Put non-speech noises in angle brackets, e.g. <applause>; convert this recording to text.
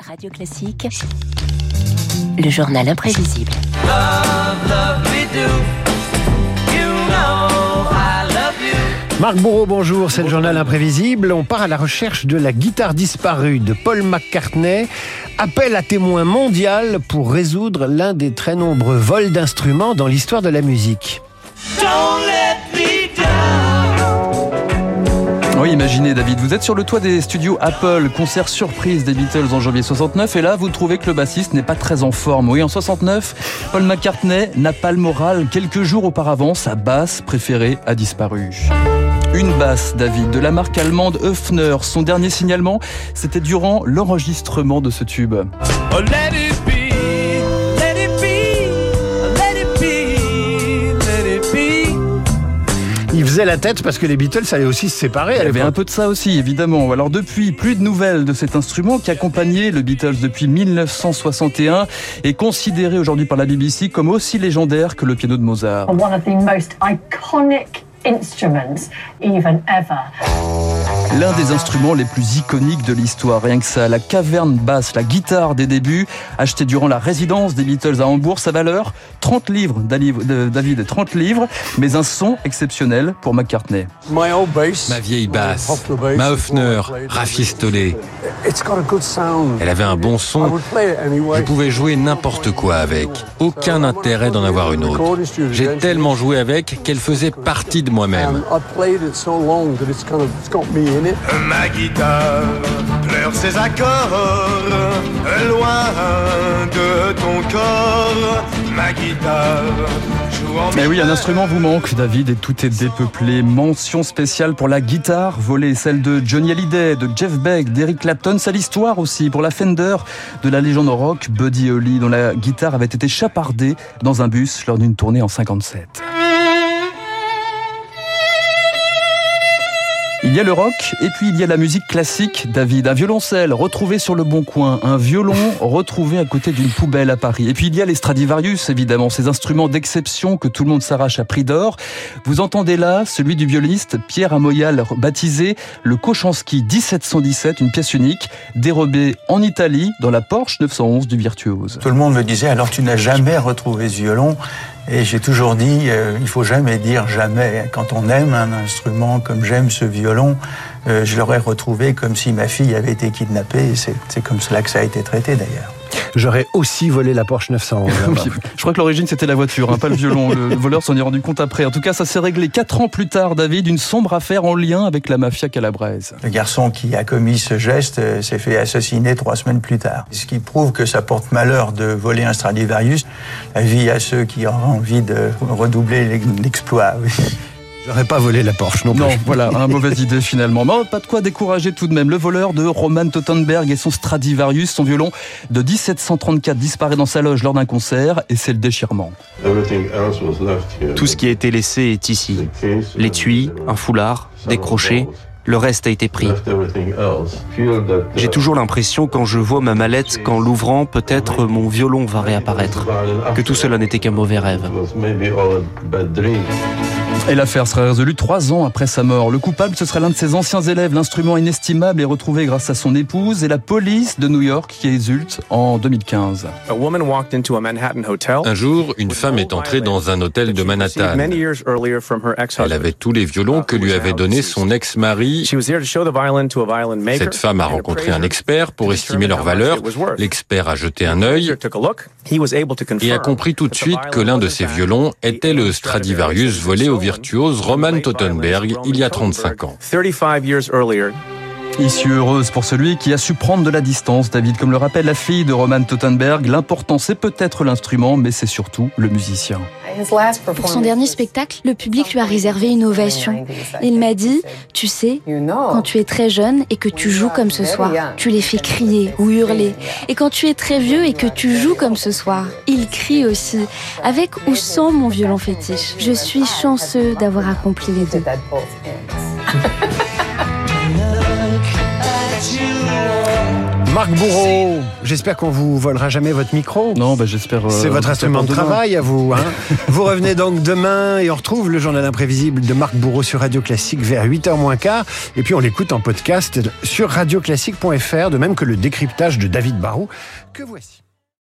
Radio Classique, le journal imprévisible. Marc Bourreau, bonjour, c'est le journal imprévisible. On part à la recherche de la guitare disparue de Paul McCartney. Appel à témoin mondial pour résoudre l'un des très nombreux vols d'instruments dans l'histoire de la musique. Oui, imaginez David, vous êtes sur le toit des studios Apple, concert surprise des Beatles en janvier 69, et là vous trouvez que le bassiste n'est pas très en forme. Oui, en 69, Paul McCartney n'a pas le moral. Quelques jours auparavant, sa basse préférée a disparu. Une basse, David, de la marque allemande Höfner. Son dernier signalement, c'était durant l'enregistrement de ce tube. Oh, la tête parce que les Beatles allaient aussi se séparer Il y avait un peu de ça aussi, évidemment. Alors depuis, plus de nouvelles de cet instrument qui accompagnait le Beatles depuis 1961 et considéré aujourd'hui par la BBC comme aussi légendaire que le piano de Mozart. one of the most iconic instruments even ever. L'un des instruments les plus iconiques de l'histoire, rien que ça, la caverne basse, la guitare des débuts, achetée durant la résidence des Beatles à Hambourg, sa valeur 30 livres, David, 30 livres, mais un son exceptionnel pour McCartney. My old bass, Ma vieille basse, ma Hofner, rafistolée. It's got a good sound. Elle avait un bon I son. would play it anyway. Je pouvais jouer n'importe quoi avec. Aucun intérêt d'en avoir une autre. J'ai tellement joué avec qu'elle faisait partie de moi-même. Ma guitare pleure ses accords loin de ton corps. Ma guitare joue en Mais oui, un instrument vous manque, David, et tout est dépeuplé. Mention spéciale pour la guitare, volée celle de Johnny Hallyday, de Jeff Beck, d'Eric Clapton, c'est l'histoire aussi pour la Fender de la légende rock Buddy Holly, dont la guitare avait été chapardée dans un bus lors d'une tournée en 57. Il y a le rock et puis il y a la musique classique, David. Un violoncelle retrouvé sur le bon coin, un violon retrouvé à côté d'une poubelle à Paris. Et puis il y a les Stradivarius, évidemment, ces instruments d'exception que tout le monde s'arrache à prix d'or. Vous entendez là celui du violoniste Pierre Amoyal, baptisé le Kochanski 1717, une pièce unique, dérobée en Italie dans la Porsche 911 du virtuose. Tout le monde me disait alors tu n'as jamais retrouvé ce violon et j'ai toujours dit euh, il faut jamais dire jamais. Quand on aime un instrument comme j'aime ce violon, euh, je l'aurais retrouvé comme si ma fille avait été kidnappée. c'est comme cela que ça a été traité d'ailleurs. J'aurais aussi volé la Porsche 911. <laughs> Oui, je crois que l'origine c'était la voiture, hein, pas le violon. Le, le <laughs> voleur s'en est rendu compte après. En tout cas, ça s'est réglé quatre ans plus tard, David, une sombre affaire en lien avec la mafia calabraise. Le garçon qui a commis ce geste euh, s'est fait assassiner trois semaines plus tard. Ce qui prouve que ça porte malheur de voler un Stradivarius. Avis à ceux qui auraient envie de redoubler l'ex- l'exploit. oui. J'aurais pas volé la Porsche non plus. Non, <laughs> voilà, un mauvaise idée finalement. Mais pas de quoi décourager tout de même. Le voleur de Roman Tottenberg et son Stradivarius, son violon de 1734 disparaît dans sa loge lors d'un concert et c'est le déchirement. Tout ce qui a été laissé est ici. L'étui, un foulard, des crochets, le reste a été pris. J'ai toujours l'impression quand je vois ma mallette qu'en l'ouvrant, peut-être mon violon va réapparaître. Que tout cela n'était qu'un mauvais rêve. Et l'affaire serait résolue trois ans après sa mort. Le coupable, ce serait l'un de ses anciens élèves. L'instrument inestimable est retrouvé grâce à son épouse et la police de New York qui exulte en 2015. Un jour, une femme est entrée dans un hôtel de Manhattan. Elle avait tous les violons que lui avait donnés son ex-mari. Cette femme a rencontré un expert pour estimer leur valeur. L'expert a jeté un œil et a compris tout de suite que l'un de ces violons était le Stradivarius volé au virtuose Roman Tottenberg il y a 35 ans. Issue heureuse pour celui qui a su prendre de la distance, David. Comme le rappelle la fille de Roman Tottenberg, l'important c'est peut-être l'instrument, mais c'est surtout le musicien. Pour son dernier spectacle, le public lui a réservé une ovation. Il m'a dit, tu sais, quand tu es très jeune et que tu joues comme ce soir, tu les fais crier ou hurler. Et quand tu es très vieux et que tu joues comme ce soir, ils crient aussi, avec ou sans mon violon fétiche. Je suis chanceux d'avoir accompli les deux. Marc Bourreau, j'espère qu'on vous volera jamais votre micro. Non, bah j'espère. Euh, C'est votre instrument de travail à vous. Hein <laughs> vous revenez donc demain et on retrouve le journal imprévisible de Marc Bourreau sur Radio Classique vers 8h moins quart. Et puis on l'écoute en podcast sur radioclassique.fr, de même que le décryptage de David Barou que voici.